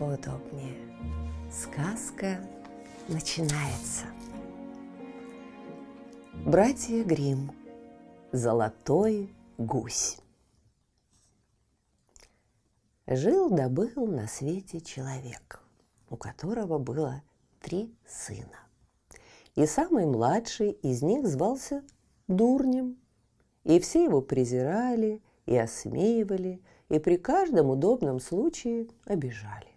поудобнее. Сказка начинается. Братья Грим. Золотой гусь. Жил да был на свете человек, у которого было три сына. И самый младший из них звался Дурнем. И все его презирали и осмеивали, и при каждом удобном случае обижали.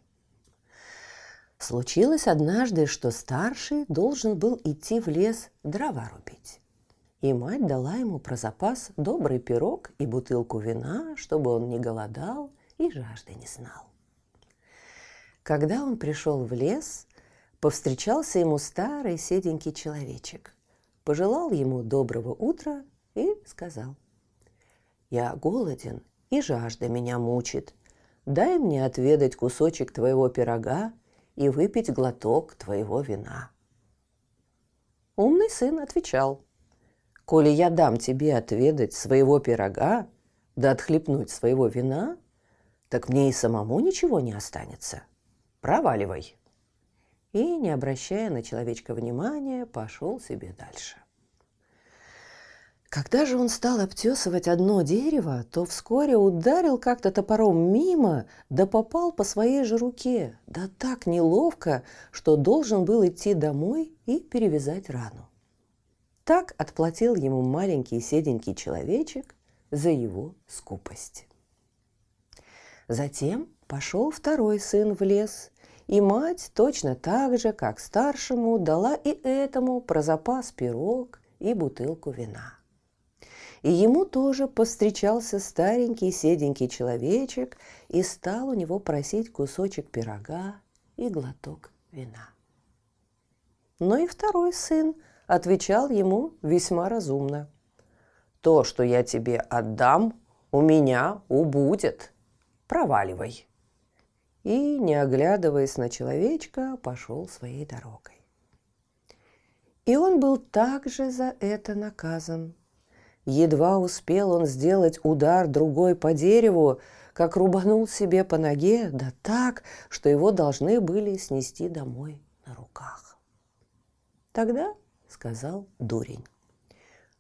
Случилось однажды, что старший должен был идти в лес дрова рубить. И мать дала ему про запас добрый пирог и бутылку вина, чтобы он не голодал и жажды не знал. Когда он пришел в лес, повстречался ему старый седенький человечек, пожелал ему доброго утра и сказал, «Я голоден, и жажда меня мучит. Дай мне отведать кусочек твоего пирога и выпить глоток твоего вина. Умный сын отвечал, «Коли я дам тебе отведать своего пирога, да отхлепнуть своего вина, так мне и самому ничего не останется. Проваливай!» И, не обращая на человечка внимания, пошел себе дальше. Когда же он стал обтесывать одно дерево, то вскоре ударил как-то топором мимо, да попал по своей же руке, да так неловко, что должен был идти домой и перевязать рану. Так отплатил ему маленький седенький человечек за его скупость. Затем пошел второй сын в лес, и мать точно так же, как старшему, дала и этому про запас пирог и бутылку вина – и ему тоже повстречался старенький седенький человечек и стал у него просить кусочек пирога и глоток вина. Но и второй сын отвечал ему весьма разумно. «То, что я тебе отдам, у меня убудет. Проваливай!» И, не оглядываясь на человечка, пошел своей дорогой. И он был также за это наказан – Едва успел он сделать удар другой по дереву, как рубанул себе по ноге, да так, что его должны были снести домой на руках. Тогда сказал дурень.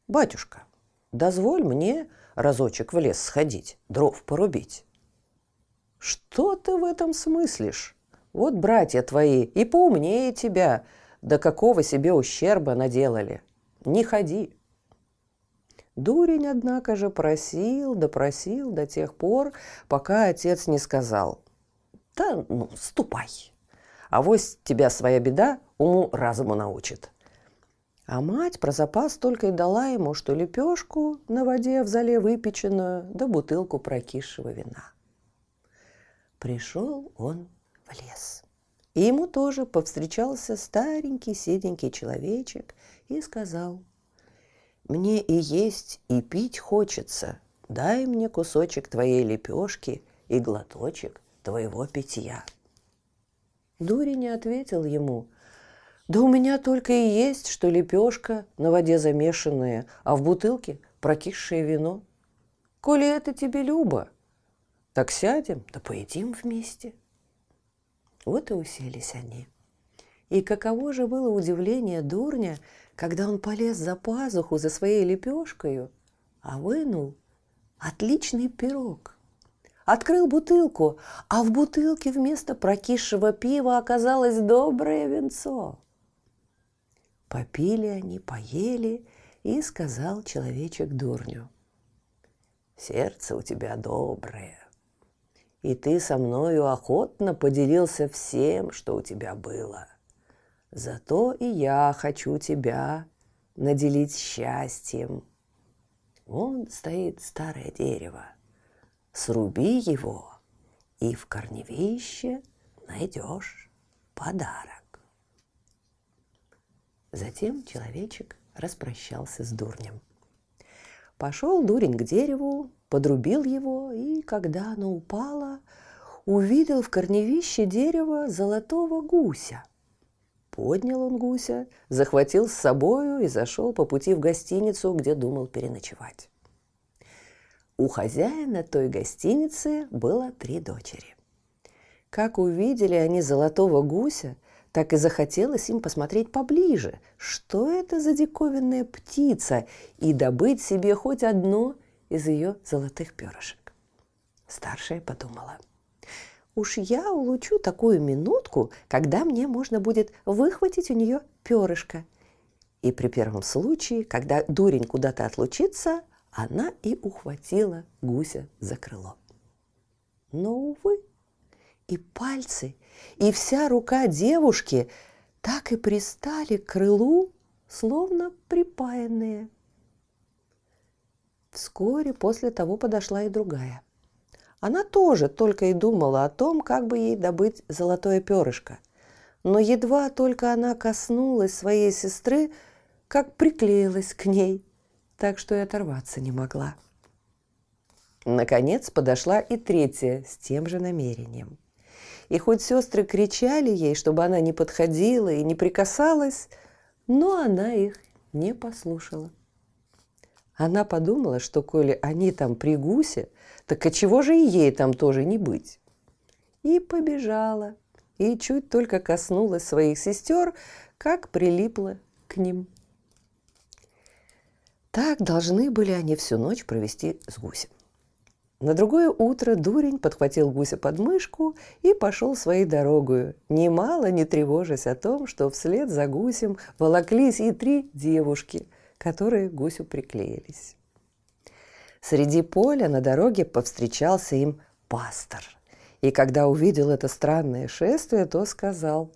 «Батюшка, дозволь мне разочек в лес сходить, дров порубить». «Что ты в этом смыслишь? Вот братья твои и поумнее тебя, до какого себе ущерба наделали. Не ходи, Дурень, однако же, просил, допросил до тех пор, пока отец не сказал. «Да ну, ступай, а вось тебя своя беда уму разуму научит». А мать про запас только и дала ему, что лепешку на воде в зале выпеченную, да бутылку прокисшего вина. Пришел он в лес. И ему тоже повстречался старенький седенький человечек и сказал – мне и есть, и пить хочется. Дай мне кусочек твоей лепешки и глоточек твоего питья. Дури не ответил ему. Да у меня только и есть, что лепешка на воде замешанная, а в бутылке прокисшее вино. Коли это тебе любо, так сядем, да поедим вместе. Вот и уселись они. И каково же было удивление дурня, когда он полез за пазуху за своей лепешкой, а вынул отличный пирог. Открыл бутылку, а в бутылке вместо прокисшего пива оказалось доброе венцо. Попили они, поели, и сказал человечек дурню. «Сердце у тебя доброе, и ты со мною охотно поделился всем, что у тебя было. Зато и я хочу тебя наделить счастьем. Вон стоит старое дерево. Сруби его и в корневище найдешь подарок. Затем человечек распрощался с дурнем. Пошел дурень к дереву, подрубил его, и когда оно упало, увидел в корневище дерева золотого гуся. Поднял он гуся, захватил с собою и зашел по пути в гостиницу, где думал переночевать. У хозяина той гостиницы было три дочери. Как увидели они золотого гуся, так и захотелось им посмотреть поближе, что это за диковинная птица, и добыть себе хоть одно из ее золотых перышек. Старшая подумала – Уж я улучу такую минутку, когда мне можно будет выхватить у нее перышко. И при первом случае, когда дурень куда-то отлучится, она и ухватила гуся за крыло. Но, увы, и пальцы, и вся рука девушки так и пристали к крылу, словно припаянные. Вскоре после того подошла и другая – она тоже только и думала о том, как бы ей добыть золотое перышко. Но едва только она коснулась своей сестры, как приклеилась к ней, так что и оторваться не могла. Наконец подошла и третья с тем же намерением. И хоть сестры кричали ей, чтобы она не подходила и не прикасалась, но она их не послушала. Она подумала, что коли они там при гусе, так а чего же и ей там тоже не быть? И побежала, и чуть только коснулась своих сестер, как прилипла к ним. Так должны были они всю ночь провести с гусем. На другое утро дурень подхватил гуся под мышку и пошел своей дорогою, немало не тревожась о том, что вслед за гусем волоклись и три девушки, которые гусю приклеились. Среди поля на дороге повстречался им пастор. И когда увидел это странное шествие, то сказал,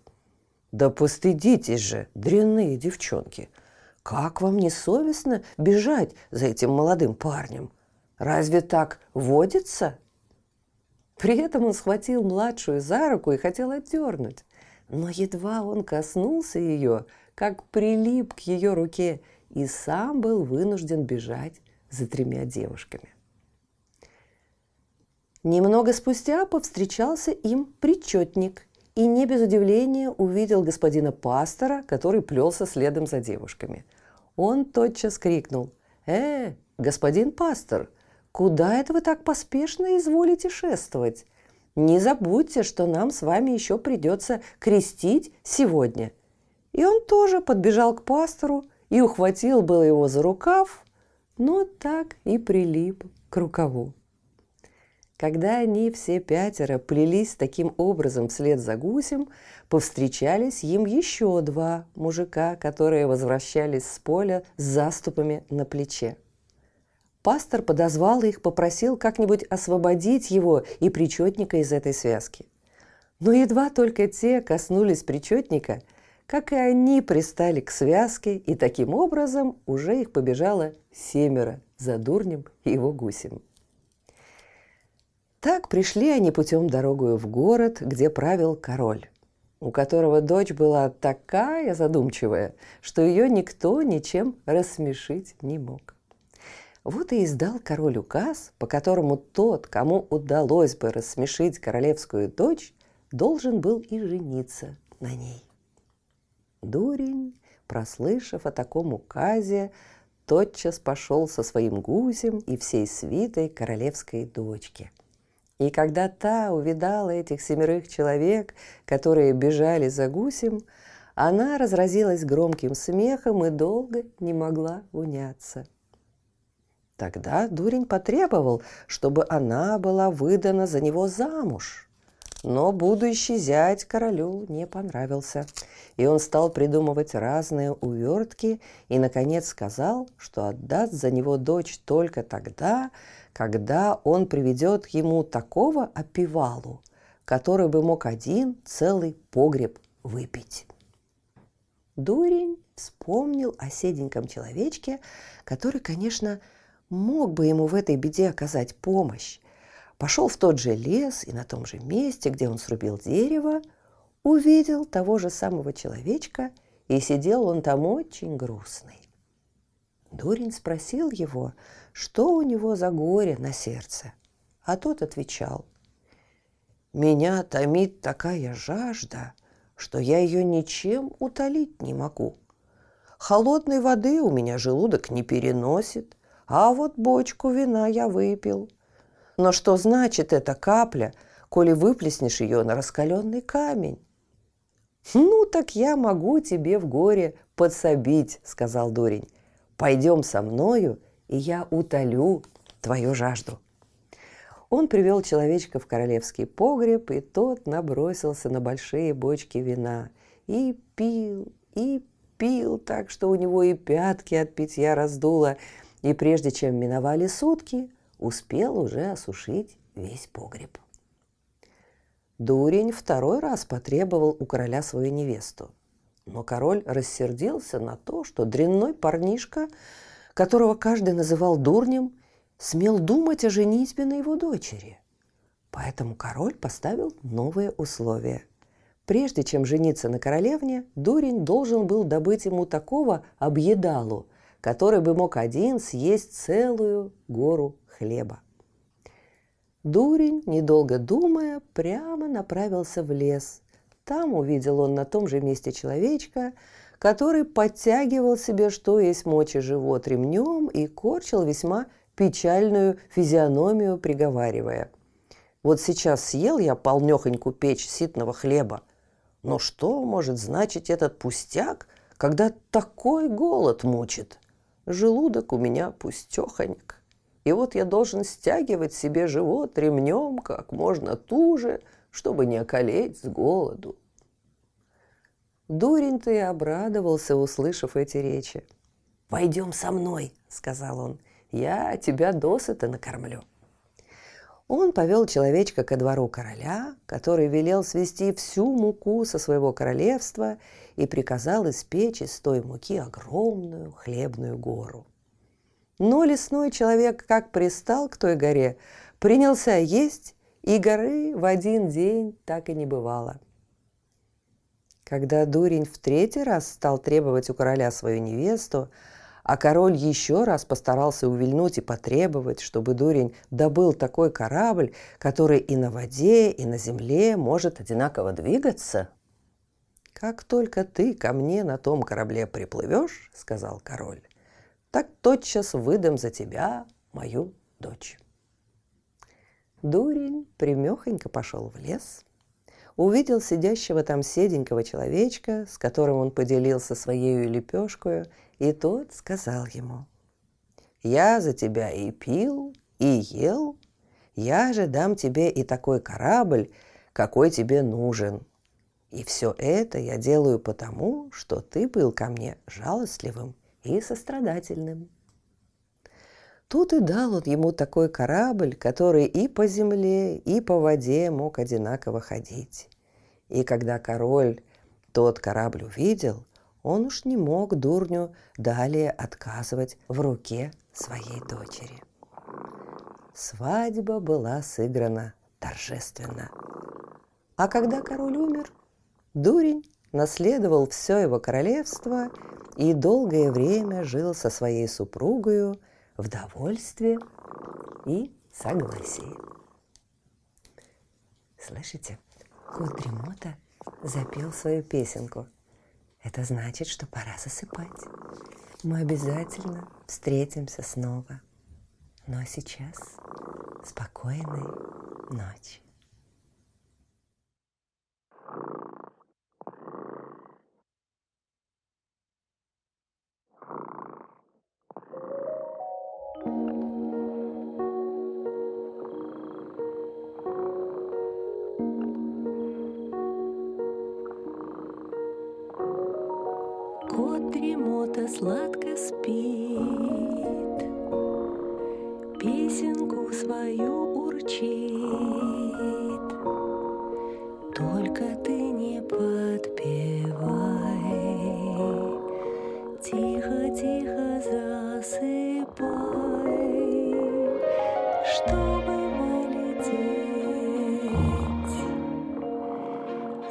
«Да постыдитесь же, дрянные девчонки! Как вам не совестно бежать за этим молодым парнем? Разве так водится?» При этом он схватил младшую за руку и хотел отдернуть. Но едва он коснулся ее, как прилип к ее руке, и сам был вынужден бежать за тремя девушками. Немного спустя повстречался им причетник и не без удивления увидел господина пастора, который плелся следом за девушками. Он тотчас крикнул «Э, господин пастор, куда это вы так поспешно изволите шествовать? Не забудьте, что нам с вами еще придется крестить сегодня». И он тоже подбежал к пастору и ухватил было его за рукав, но так и прилип к рукаву. Когда они все пятеро плелись таким образом вслед за гусем, повстречались им еще два мужика, которые возвращались с поля с заступами на плече. Пастор подозвал их, попросил как-нибудь освободить его и причетника из этой связки. Но едва только те коснулись причетника – как и они пристали к связке, и таким образом уже их побежало семеро за дурнем и его гусем. Так пришли они путем дорогою в город, где правил король, у которого дочь была такая задумчивая, что ее никто ничем рассмешить не мог. Вот и издал король указ, по которому тот, кому удалось бы рассмешить королевскую дочь, должен был и жениться на ней. Дурень, прослышав о таком указе, тотчас пошел со своим гусем и всей свитой королевской дочки. И когда та увидала этих семерых человек, которые бежали за гусем, она разразилась громким смехом и долго не могла уняться. Тогда дурень потребовал, чтобы она была выдана за него замуж – но будущий зять королю не понравился, и он стал придумывать разные увертки и, наконец, сказал, что отдаст за него дочь только тогда, когда он приведет ему такого опивалу, который бы мог один целый погреб выпить. Дурень вспомнил о седеньком человечке, который, конечно, мог бы ему в этой беде оказать помощь, пошел в тот же лес и на том же месте, где он срубил дерево, увидел того же самого человечка, и сидел он там очень грустный. Дурень спросил его, что у него за горе на сердце, а тот отвечал, «Меня томит такая жажда, что я ее ничем утолить не могу. Холодной воды у меня желудок не переносит, а вот бочку вина я выпил. Но что значит эта капля, коли выплеснешь ее на раскаленный камень? «Ну, так я могу тебе в горе подсобить», — сказал дурень. «Пойдем со мною, и я утолю твою жажду». Он привел человечка в королевский погреб, и тот набросился на большие бочки вина. И пил, и пил так, что у него и пятки от питья раздуло, и прежде чем миновали сутки, успел уже осушить весь погреб. Дурень второй раз потребовал у короля свою невесту. Но король рассердился на то, что дрянной парнишка, которого каждый называл дурнем, смел думать о женитьбе на его дочери. Поэтому король поставил новые условия. Прежде чем жениться на королевне, дурень должен был добыть ему такого объедалу, который бы мог один съесть целую гору хлеба. Дурень, недолго думая, прямо направился в лес. Там увидел он на том же месте человечка, который подтягивал себе, что есть мочи живот ремнем и корчил весьма печальную физиономию, приговаривая. «Вот сейчас съел я полнехоньку печь ситного хлеба, но что может значить этот пустяк, когда такой голод мучит? Желудок у меня пустехонек». И вот я должен стягивать себе живот ремнем как можно туже, чтобы не околеть с голоду. Дурень-то и обрадовался, услышав эти речи. «Пойдем со мной», — сказал он, — «я тебя досыта накормлю». Он повел человечка ко двору короля, который велел свести всю муку со своего королевства и приказал испечь из той муки огромную хлебную гору. Но лесной человек, как пристал к той горе, принялся есть, и горы в один день так и не бывало. Когда дурень в третий раз стал требовать у короля свою невесту, а король еще раз постарался увильнуть и потребовать, чтобы дурень добыл такой корабль, который и на воде, и на земле может одинаково двигаться. «Как только ты ко мне на том корабле приплывешь, — сказал король, так тотчас выдам за тебя мою дочь. Дурень примехонько пошел в лес, увидел сидящего там седенького человечка, с которым он поделился своей лепешкой, и тот сказал ему, «Я за тебя и пил, и ел, я же дам тебе и такой корабль, какой тебе нужен. И все это я делаю потому, что ты был ко мне жалостливым и сострадательным. Тут и дал он ему такой корабль, который и по земле, и по воде мог одинаково ходить. И когда король тот корабль увидел, он уж не мог дурню далее отказывать в руке своей дочери. Свадьба была сыграна торжественно. А когда король умер, дурень наследовал все его королевство и долгое время жил со своей супругою в довольстве и согласии. Слышите, кот Дремота запел свою песенку. Это значит, что пора засыпать. Мы обязательно встретимся снова. А сейчас спокойной ночи. кот дремота сладко спит, Песенку свою урчит. Только ты не подпевай, Тихо-тихо засыпай, Чтобы полететь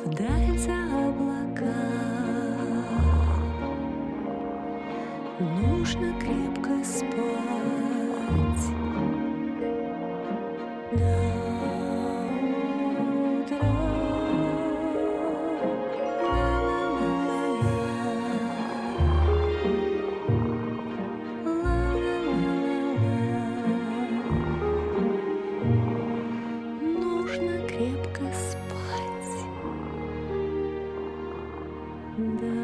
Вдаль за облака. нужно крепко спать. Да, утра. Нужно крепко спать. Да.